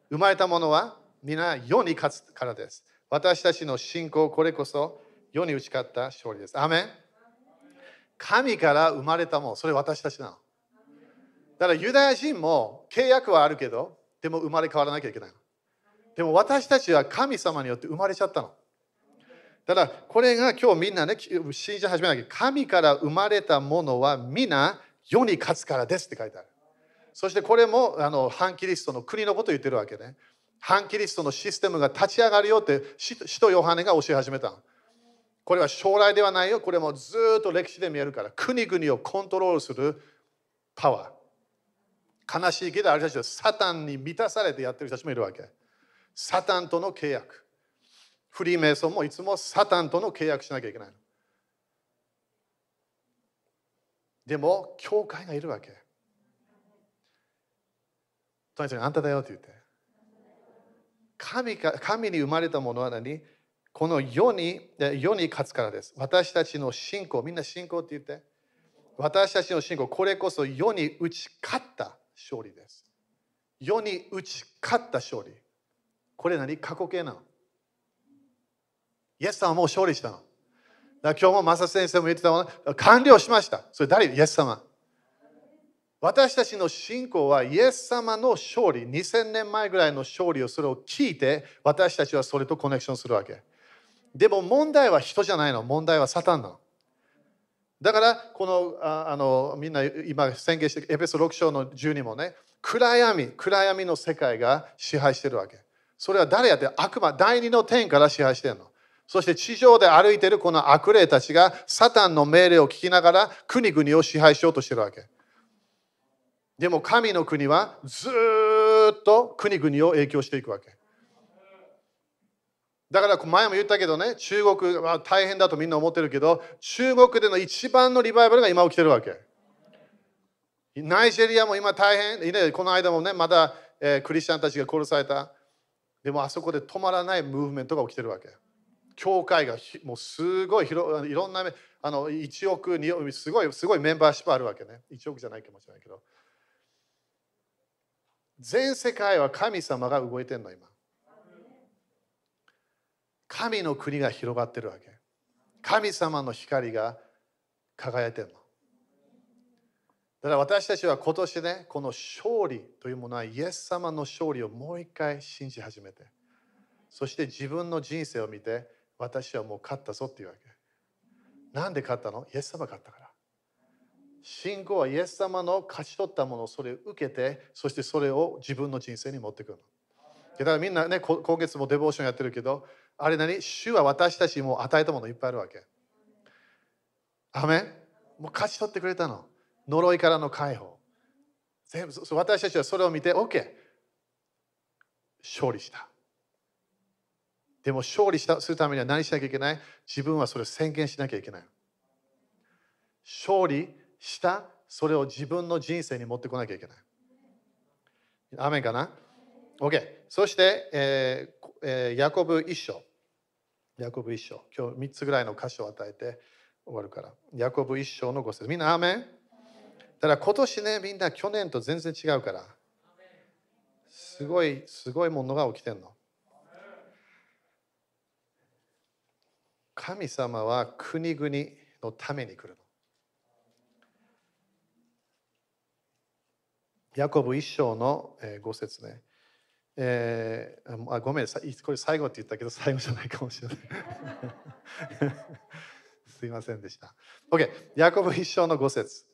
生まれたものは皆世に勝つからです。私たちの信仰、これこそ世に打ち勝った勝利です。アメン神から生まれたもの、それ私たちなの。だからユダヤ人も契約はあるけど、でも生まれ変わらなきゃいけない。でも私たちは神様によって生まれちゃったの。ただこれが今日みんなね、信じ始めなきゃ。神から生まれたものは皆世に勝つからですって書いてある。そしてこれもあの反キリストの国のことを言ってるわけね。反キリストのシステムが立ち上がるよって使徒ヨハネが教え始めた。これは将来ではないよ。これもずっと歴史で見えるから。国々をコントロールするパワー。悲しいけど、あれたちはサタンに満たされてやってる人たちもいるわけ。サタンとの契約。フリーメイソンもいつもサタンとの契約しなきゃいけないでも、教会がいるわけ。とにあんただよって言って。神か神に生まれたものは何？この世に世に勝つからです。私たちの信仰、みんな信仰って言って。私たちの信仰、これこそ世に打ち勝った勝利です。世に打ち勝った勝利。これ何？過去形なのイエス様はもう勝利したの。だ今日もマサ先生も言ってたもの完了しました。それ誰？イエス様。私たちの信仰はイエス様の勝利、2000年前ぐらいの勝利をそれを聞いて、私たちはそれとコネクションするわけ。でも問題は人じゃないの、問題はサタンなの。だから、このあのみんな今宣言してエペソ6章の12もね、暗闇、暗闇の世界が支配してるわけ。それは誰やって悪魔、第二の天から支配してるの。そして地上で歩いてるこの悪霊たちがサタンの命令を聞きながら国々を支配しようとしてるわけ。でも神の国はずっと国々を影響していくわけ。だから前も言ったけどね、中国は大変だとみんな思ってるけど、中国での一番のリバイバルが今起きてるわけ。ナイジェリアも今大変、この間もね、まだ、えー、クリスチャンたちが殺された。でもあそこで止まらないムーブメントが起きてるわけ。教会がもうすごい広いろんなあの1億2億すごいすごいメンバーシップあるわけね。1億じゃないかもしれないけど。全世界は神様が動いてるの今。神の国が広がってるわけ。神様の光が輝いてるの。だから私たちは今年ね、この勝利というものはイエス様の勝利をもう一回信じ始めて、そして自分の人生を見て、私はもう勝ったぞっていうわけ。なんで勝ったの？イエス様勝ったから。信仰はイエス様の勝ち取ったものをそれを受けて、そしてそれを自分の人生に持ってくるだからみんなね、今月もデボーションやってるけど、あれ何？主は私たちも与えたものいっぱいあるわけ。アメもう勝ち取ってくれたの。呪いからの解放。全部私たちはそれを見て、OK。勝利した。でも勝利したするためには何しなきゃいけない？自分はそれを宣言しなきゃいけない。勝利したそれを自分の人生に持ってこなきゃいけない。アメンかな ?OK。そして、えーえー、ヤコブ一章。ヤコブ一章。今日3つぐらいの箇所を与えて終わるから。ヤコブ一章の5節みんなアメン？だから今年ね、みんな去年と全然違うから。すごい、すごいものが起きてんの。神様は国々のために来るの。ヤコブ一章の5節ね。えー、あごめんこれ最後って言ったけど最後じゃないかもしれない。すいませんでした。OK。ヤコブ一章の5節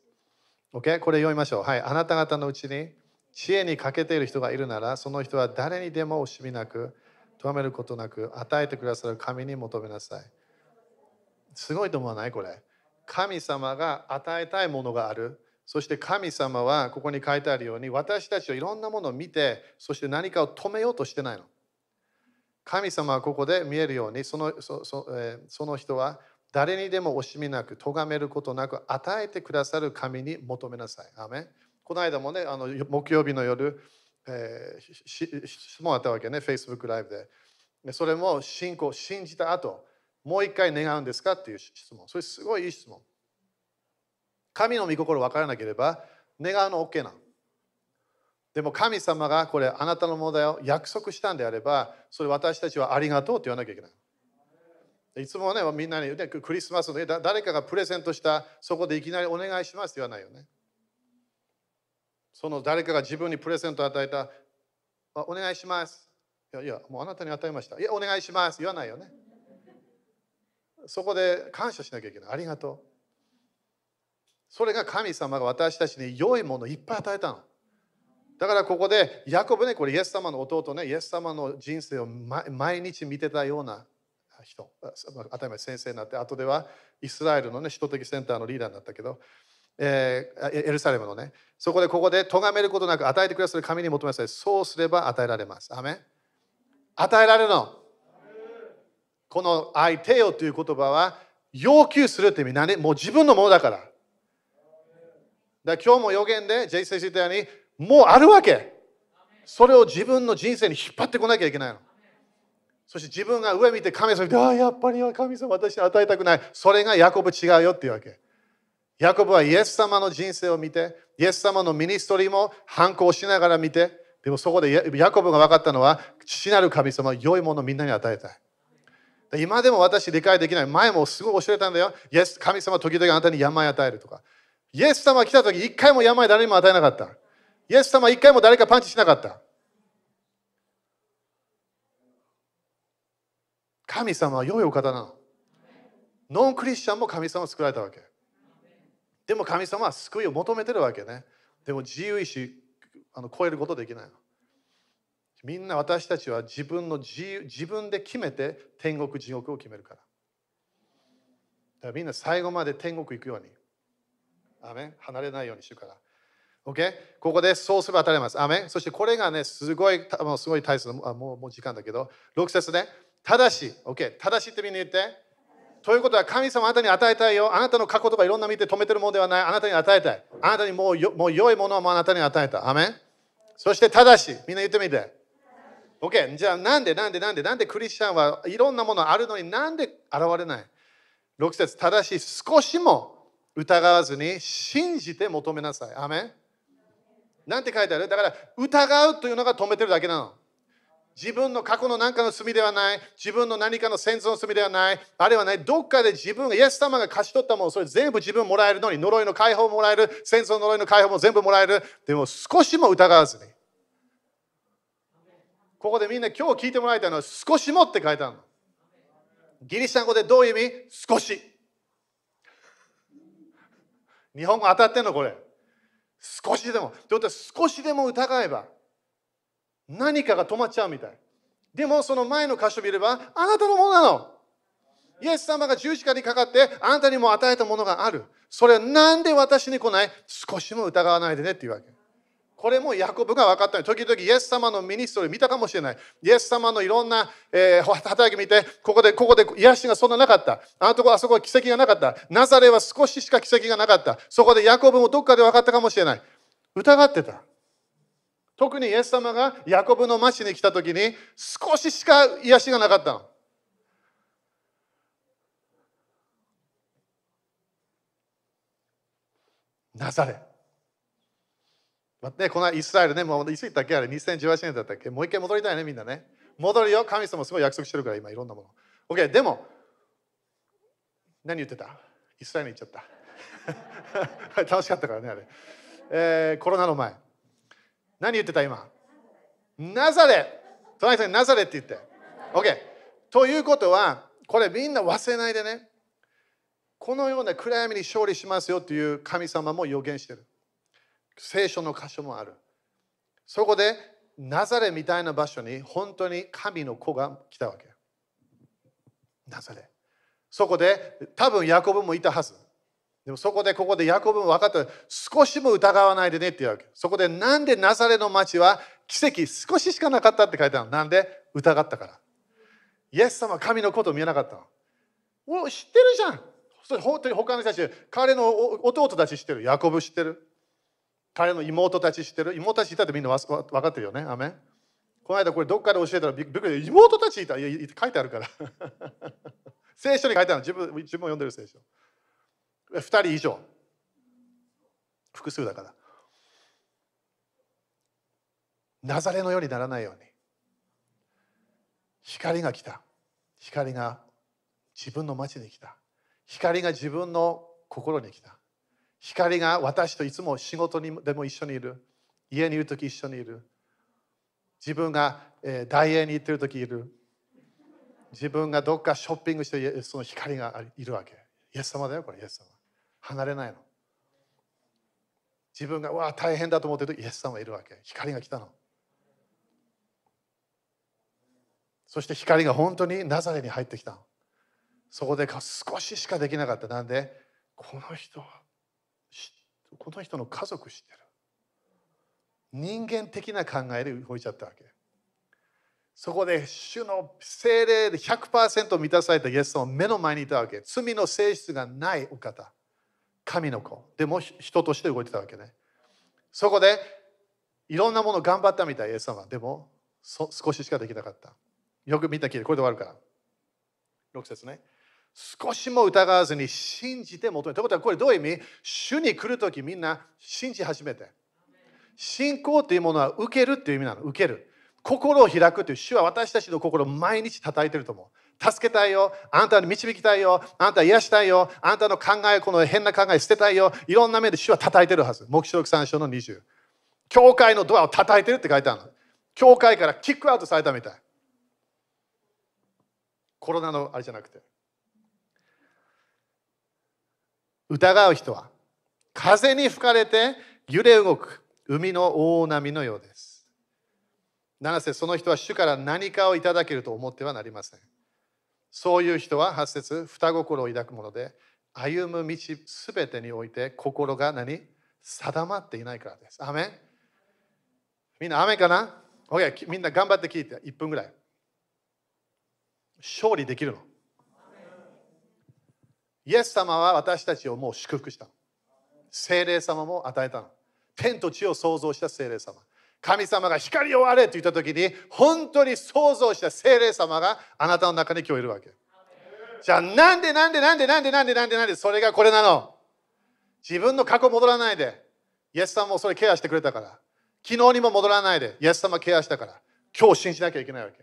OK。これ読みましょう。はい。あなた方のうちに知恵に欠けている人がいるなら、その人は誰にでも惜しみなく、咎めることなく、与えてくださる神に求めなさい。すごいと思わないこれ。神様が与えたいものがある。そして神様はここに書いてあるように私たちはいろんなものを見てそして何かを止めようとしてないの。神様はここで見えるようにそのそそ,、えー、その人は誰にでも惜しみなく咎めることなく与えてくださる神に求めなさい。アメこの間もねあの木曜日の夜、えー、質問あったわけね Facebook ライブで。それも信仰信じた後もう一回願うんですか？っていう質問。それすごいいい質問。神の御心分からなければ願うの OK なの。でも神様がこれあなたのものだよ約束したんであればそれ私たちはありがとうって言わなきゃいけない。いつもねみんなに言うクリスマスで誰かがプレゼントしたそこでいきなりお願いしますって言わないよね。その誰かが自分にプレゼントを与えたお願いします。いやいやもうあなたに与えました。いやお願いします言わないよね。そこで感謝しなきゃいけない。ありがとう。それが神様が私たちに良いものをいっぱい与えたの。だからここで、ヤコブね、これイエス様の弟ね、イエス様の人生を毎日見てたような人、当たり前先生になって、後ではイスラエルのね、首都的センターのリーダーになったけど、えー、エルサレムのね、そこでここで咎めることなく与えてくださる神に求めなさい。そうすれば与えられます。アメ与えられるの。この相手よという言葉は要求するって意味なんでもう自分のものだから。だ今日も予言で、ジェイ先生言ったように、もうあるわけ。それを自分の人生に引っ張ってこなきゃいけないの。そして自分が上見て神様に、ああ、やっぱり神様私に与えたくない。それがヤコブ違うよっていうわけ。ヤコブはイエス様の人生を見て、イエス様のミニストリーも反抗しながら見て、でもそこでヤコブが分かったのは、父なる神様良いものをみんなに与えたい。今でも私理解できない。前もすごい教えたんだよ。イエス神様時々あなたに病与えるとか。イエス様が来た時一回も病誰にも与えなかった。イエス様一回も誰かパンチしなかった。神様は良いお方なの。ノンクリスチャンも神様を作られたわけ。でも神様は救いを求めてるわけね。でも自由意志あの超えることできないの。みんな私たちは自分の自由自分で決めて天国地獄を決めるから。だからみんな最後まで天国行くように。アメ離れないようにしようから。OK? ここでそうすれば当たります。アメそしてこれがね、すごい、もうすごい大切な、もうもう時間だけど、6節ね、ただし、OK、ただしってみんな言って。ということは、神様あなたに与えたいよ。あなたの過去とかいろんな見て止めてるものではない。あなたに与えたい。あなたにもうよもう良いものをあなたに与えた。アメそして、ただし、みんな言ってみて。OK、じゃあなんでなんでなんでなんでクリスチャンはいろんなものあるのになんで現れない ?6 節ただし少しも疑わずに信じて求めなさい。アメなんて書いてある？だから疑うというのが止めてるだけなの。自分の過去の何かの罪ではない、自分の何かの先祖の罪ではない、あれはね、どっかで自分が、イエス様が勝ち取ったもの、それ全部自分もらえるのに、呪いの解放もらえる、先祖の呪いの解放も全部もらえる。でも少しも疑わずに。ここでみんな今日聞いてもらいたいのは、少しもって書いてあるの。ギリシャ語でどういう意味？少し。日本語当たってんのこれ。少しでも。ってことは少しでも疑えば何かが止まっちゃうみたい。でもその前の箇所を見ればあなたのものなの。イエス様が十字架にかかってあなたにも与えたものがある。それは何で私に来ない？少しも疑わないでねっていうわけ。これもヤコブが分かった時々イエス様のミニストリー見たかもしれない。イエス様のいろんな、えー、働き見て、ここで、ここで癒しがそんななかった。あのとこあそこは奇跡がなかった。ナザレは少ししか奇跡がなかった。そこでヤコブもどっかで分かったかもしれない。疑ってた。特にイエス様がヤコブの町に来た時に少ししか癒しがなかったの。ナザレ。ね、このイスラエルね、もういつ行ったっけあれ、2018年だったっけ？もう一回戻りたいね、みんなね。戻るよ、神様すごい約束してるから、今いろんなもの。OK、でも、何言ってた？イスラエルに行っちゃった。楽しかったからね、あれ。えー、コロナの前。何言ってた今？ナザレ隣さんにナザレって言って。OK。ということは、これみんな忘れないでね。このような暗闇に勝利しますよという神様も予言してる。聖書の箇所もある。そこでナザレみたいな場所に本当に神の子が来たわけ。ナザレ。そこで多分ヤコブもいたはず。でもそこでここでヤコブも分かった。少しも疑わないでねって言うわけ。そこでなんでナザレの町は奇跡少ししかなかったって書いてあるなんで？疑ったから。イエス様神のこと見えなかったの。お知ってるじゃん。それ本当に他の人たち、彼の弟たち知ってる？ヤコブ知ってる？彼の妹たち知ってる？妹たちいたってみんな分かってるよね？アメン？この間これどっかで教えたらびっくり妹たちいた。いや書いてあるから。聖書に書いてある自分自分を読んでる聖書。2人以上。複数だから。ナザレのようにならないように。光が来た。光が自分の町に来た。光が自分の心に来た。光が私といつも仕事にでも一緒にいる。家にいるとき一緒にいる。自分が、えー、大英に行ってるときいる。自分がどっかショッピングしてその光がいるわけ。イエス様だよ、これ、イエス様。離れないの。自分がわあ大変だと思ってるとイエス様いるわけ。光が来たの。そして光が本当にナザレに入ってきたのそこで少ししかできなかったなんでこの人はこの人の家族知ってる。人間的な考えで動いちゃったわけ。そこで主の精霊で100%満たされたイエス様を目の前にいたわけ。罪の性質がないお方。神の子。でも人として動いてたわけね。そこでいろんなもの頑張ったみたいイエス様。でも少ししかできなかった。よく見た聞い。て、これで終わるから。6節ね。少しも疑わずに信じて求める。ということは、これどういう意味？主に来るときみんな信じ始めて。信仰というものは受けるっていう意味なの。受ける。心を開くという主は私たちの心を毎日叩いてると思う。助けたいよ。あなたに導きたいよ。あなた癒したいよ。あなたの考え、この変な考え捨てたいよ。いろんな面で主は叩いてるはず。目視録3章の20。教会のドアを叩いてるって書いてあるの。教会からキックアウトされたみたい。コロナのあれじゃなくて疑う人は風に吹かれて揺れ動く海の大波のようです七瀬その人は主から何かをいただけると思ってはなりませんそういう人は8節双心を抱くもので歩む道すべてにおいて心が何？定まっていないからです。アメみんなアメンかな ?OK、みんな頑張って聞いて1分ぐらい。勝利できるの。イエス様は私たちをもう祝福した。精霊様も与えたの。天と地を創造した精霊様。神様が光をあれと言った時に本当に創造した精霊様があなたの中に今日いるわけ。じゃあなんでなんでなんでなんでなんでなんでなんでそれがこれなの？自分の過去戻らないで。イエス様もそれケアしてくれたから。昨日にも戻らないで。イエス様ケアしたから。今日信じなきゃいけないわけ。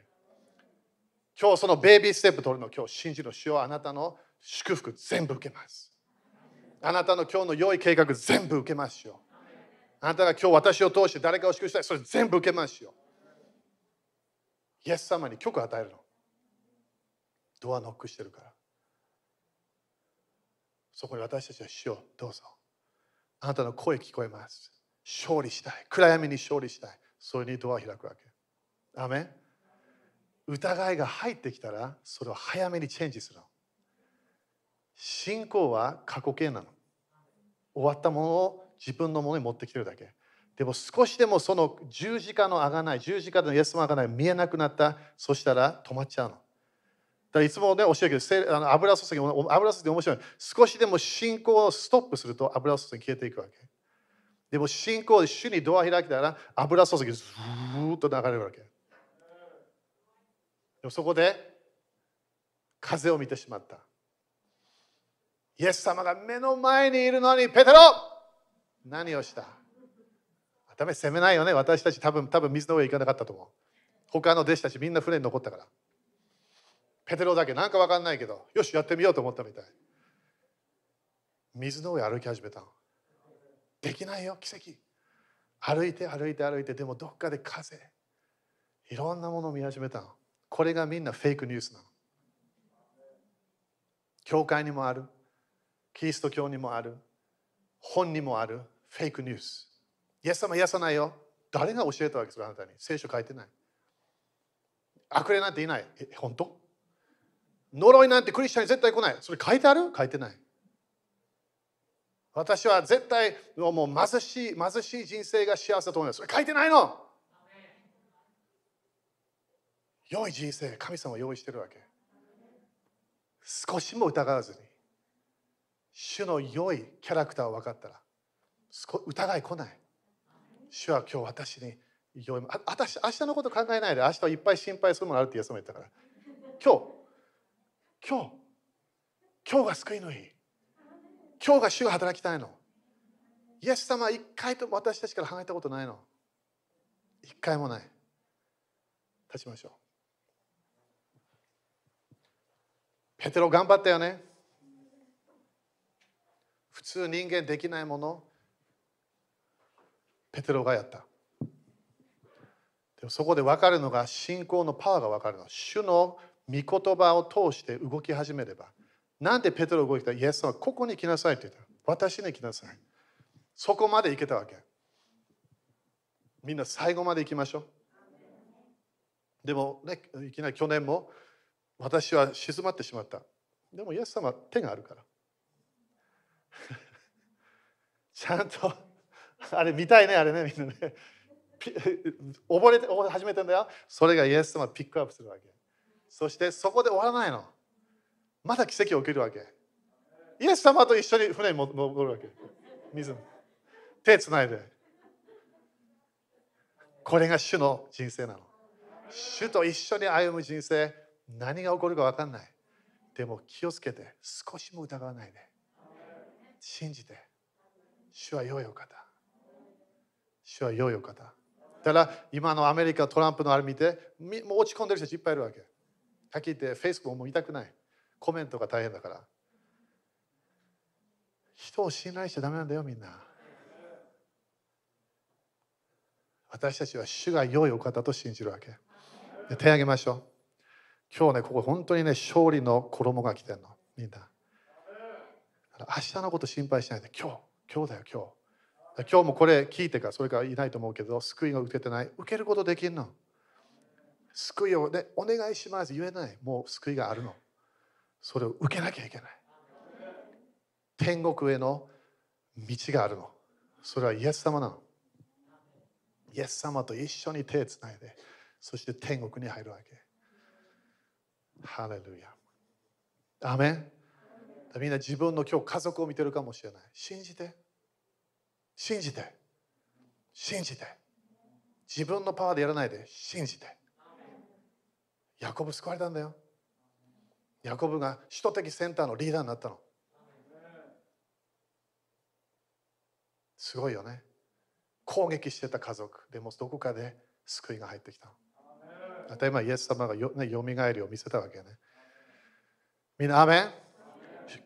今日そのベイビーステップ取るの今日信じる主はあなたの祝福全部受けます。あなたの今日の良い計画全部受けますよ。あなたが今日私を通して誰かを祝福したいそれ全部受けますよ。イエス様に許可与えるの。ドアノックしてるから。そこに私たちは主よどうぞ。あなたの声聞こえます。勝利したい。暗闇に勝利したい。それにドア開くわけ。アメ疑いが入ってきたらそれを早めにチェンジするの信仰は過去形なの。終わったものを自分のものに持ってきてるだけ。でも少しでもその十字架のあがない十字架のイエス様がない見えなくなった。そしたら止まっちゃうの。だからいつもね教える。けどあの油注ぎ油注ぎ面白い。少しでも信仰をストップすると油注ぎ消えていくわけ。でも信仰で主にドア開けたら油注ぎずーっと流れるわけ。でもそこで風を見てしまった。イエス様が目の前にいるのにペテロ何をした？ダメ責めないよね？私たち多分多分水の上行かなかったと思う。他の弟子たちみんな船に残ったから。ペテロだけなんか分かんないけどよしやってみようと思ったみたい。水の上歩き始めたの。できないよ奇跡。歩いて歩いて歩いてでもどっかで風。いろんなものを見始めたの。これがみんなフェイクニュースなの。教会にもある。キリスト教にもある。本にもある。フェイクニュース。イエス様癒さないよ。誰が教えたわけですかあなたに。聖書書いてない。悪霊なんていない。え、本当？呪いなんてクリスチャンに絶対来ない。それ書いてある？書いてない。私は絶対もう貧しい貧しい人生が幸せだと思います。それ書いてないの？良い人生神様用意してるわけ少しも疑わずに主の良いキャラクターを分かったら疑い来ない。主は今日私に良いあ私明日のこと考えないで明日はいっぱい心配するものがあるってイエス様言ったから。今日今日今日が救いの日。今日が主が働きたいの。イエス様は一回と私たちから離れたことないの。一回もない。立ちましょう。ペテロ頑張ったよね。普通人間できないものペテロがやった。でもそこで分かるのが信仰のパワーが分かるの。主の御言葉を通して動き始めればなんでペテロ動いた？イエスはここに来なさいって言った。私に来なさい。そこまで行けたわけ。みんな最後まで行きましょう。でもねいきなり去年も私は静まってしまった。でもイエス様は手があるから。ちゃんとあれ見たいねあれねみんなね。溺れて溺れ始めてんだよ。それがイエス様ピックアップするわけ。そしてそこで終わらないの。まだ奇跡を起きるわけ。イエス様と一緒に船に戻るわけ。水手つないで。これが主の人生なの。主と一緒に歩む人生。何が起こるか分かんない。でも気をつけて少しも疑わないで。信じて主は良いお方。主は良いお方。だから今のアメリカトランプのあれ見てもう落ち込んでる人いっぱいいるわけ。はっきり言ってフェイスブックも見たくない。コメントが大変だから。人を信頼しちゃダメなんだよみんな。私たちは主が良いお方と信じるわけ。手を挙げましょう。今日ねここ本当にね勝利の衣が来てんの。みんな。明日のこと心配しないで今日今日だよ今日。今日もこれ聞いてからそれからいないと思うけど救いが受けてない。受けることできるの。救いを、ね、お願いします。言えない。もう救いがあるの。それを受けなきゃいけない。天国への道があるの。それはイエス様なの。イエス様と一緒に手をつないで。そして天国に入るわけ。ハレルヤ。アメン。みんな自分の今日家族を見てるかもしれない。信じて。信じて。信じて。自分のパワーでやらないで。信じて。ヤコブ救われたんだよ。ヤコブが首都的センターのリーダーになったの。すごいよね。攻撃してた家族。でもどこかで救いが入ってきた例えばイエス様がよ、ね、よみがえりを見せたわけね。みんなアメン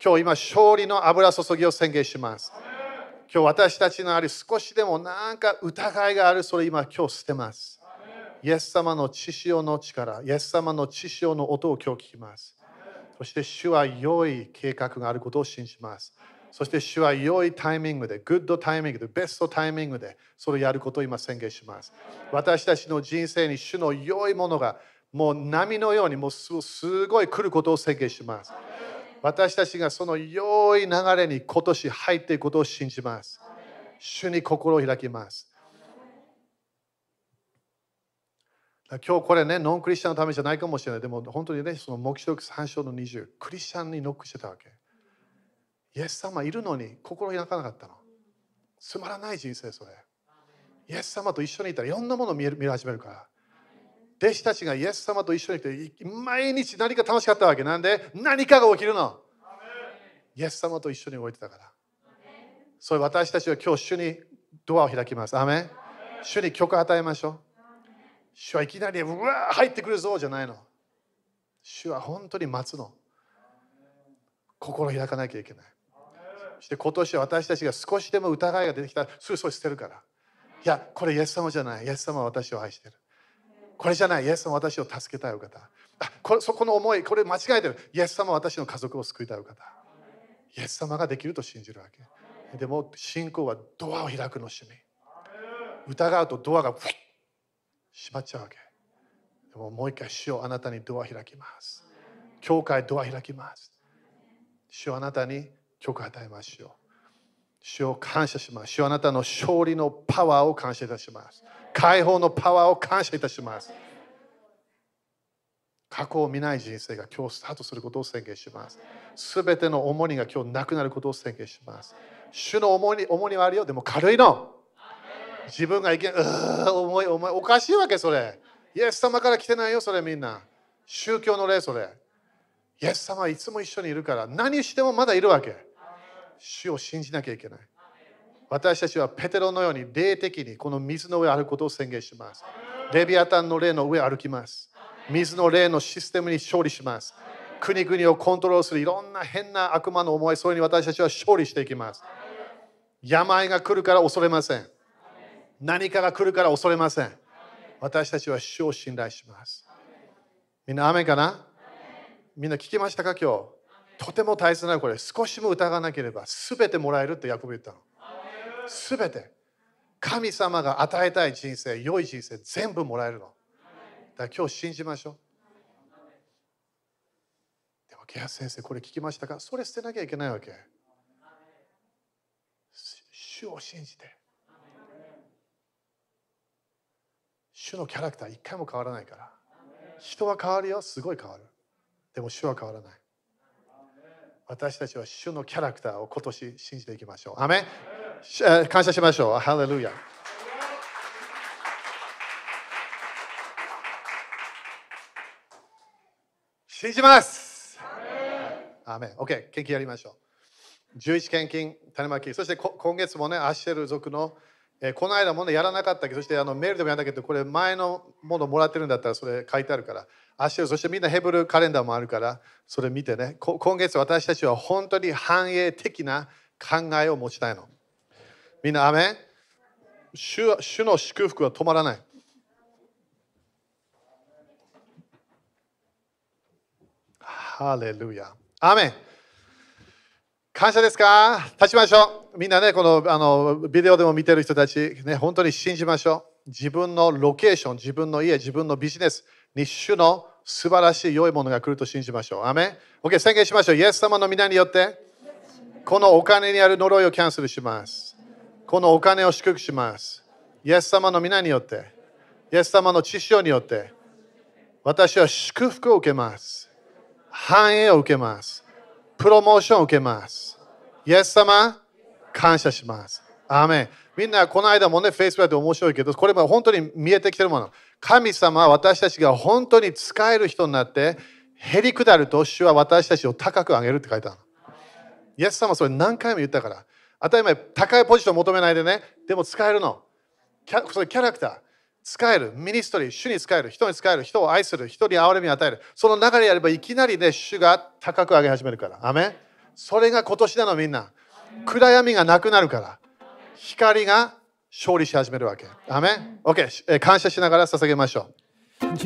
今日今勝利の油注ぎを宣言します今日私たちのある少しでもなんか疑いがあるそれ今今日捨てますイエス様の血潮の力イエス様の血潮の音を今日聞きますそして主は良い計画があることを信じます。そして主は良いタイミングで、グッドタイミングで、ベストタイミングで、それをやることを今宣言します。私たちの人生に主の良いものがもう波のようにもうすごい来ることを宣言します。私たちがその良い流れに今年入っていくことを信じます。主に心を開きます。今日これね、ノンクリスチャンのためじゃないかもしれない。でも本当にね、その目視録3章の20、クリスチャンにノックしてたわけ。イエス様いるのに心開かなかったの。つまらない人生それ。イエス様と一緒にいたらいろんなものを見見始めるから。弟子たちがイエス様と一緒にいて毎日何か楽しかったわけなんで？何かが起きるの。イエス様と一緒に動いてたから。それ私たちは今日主にドアを開きます。アメ主に許可与えましょう。主はいきなりうわー入ってくるぞじゃないの。主は本当に待つの。心開かなきゃいけない。そして今年は私たちが少しでも疑いが出てきたらすぐそれ捨てるから。いや、これイエス様じゃない。イエス様は私を愛してる。これじゃない。イエス様私を助けたいお方。あこれそこの思い、これ間違えてる。イエス様私の家族を救いたいお方。イエス様ができると信じるわけ。でも信仰はドアを開くの趣味。疑うとドアが閉まっちゃうわけ。でももう一回、主をあなたにドア開きます。教会ドア開きます。主をあなたに許可与えましょう。主を感謝します。主をあなたの勝利のパワーを感謝いたします。解放のパワーを感謝いたします。過去を見ない人生が今日スタートすることを宣言します。すべての重荷が今日なくなることを宣言します。主の重荷重荷はあるよ、でも軽いの。自分がいけうー重い重いおかしいわけそれ。イエス様から来てないよそれみんな。宗教の例それ。イエス様はいつも一緒にいるから何してもまだいるわけ。主を信じなきゃいけない。私たちはペテロのように霊的にこの水の上を歩くことを宣言します。レビアタンの霊の上を歩きます。水の霊のシステムに勝利します。国々をコントロールするいろんな変な悪魔の思い、それに私たちは勝利していきます。病が来るから恐れません。何かが来るから恐れません。私たちは主を信頼します。みんな、雨かな？みんな聞きましたか今日？とても大切なこれ、少しも疑わなければ全てもらえるってヤコブ言ったの。全て。神様が与えたい人生、良い人生、全部もらえるの。だから今日信じましょう。でも、ケア先生、これ聞きましたか？それ捨てなきゃいけないわけ。主を信じて。主のキャラクター一回も変わらないから。人は変わるよ、すごい変わる。でも主は変わらない。私たちは主のキャラクターを今年信じていきましょう。アメ感謝しましょう。ハレルヤ。信じます。アメン。OK、献金やりましょう。11献金、種まき、そして今月もね、アッシェル族の、えーこの間もね、やらなかったけど、そしてあのメールでもやんだけど、これ前のものもらってるんだったら、それ書いてあるから、アッシェル、そしてみんなヘブルカレンダーもあるから、それ見てね、今月私たちは本当に繁栄的な考えを持ちたいの。みんな、アメン？主主の祝福は止まらない。ハレルヤ。アメン感謝ですか？立ちましょう。みんなね、このあのビデオでも見てる人たち、ね、本当に信じましょう。自分のロケーション、自分の家、自分のビジネスに主の素晴らしい良いものが来ると信じましょう。アメン ?OK、宣言しましょう。イエス様の皆によって、このお金にある呪いをキャンセルします。このお金を祝福します。イエス様の皆によって、イエス様の知性によって、私は祝福を受けます。繁栄を受けます。プロモーションを受けます。イエス様、感謝します。アーメンみんな、この間もね、Facebook で面白いけど、これも本当に見えてきてるもの。神様は私たちが本当に使える人になって、へりくだると主は私たちを高く上げるって書いてあるの。イエス様それ何回も言ったから。当たり前、高いポジション求めないでね。でも使えるの。キャそれキャラクター。使える。ミニストリー、主に使える。人に使える。人を愛する。人に憐れみを与える。その流れやればいきなりね、主が高く上げ始めるから。アメそれが今年なのみんな。暗闇がなくなるから。光が勝利し始めるわけ。アメン ?OK、感謝しながら捧げましょう。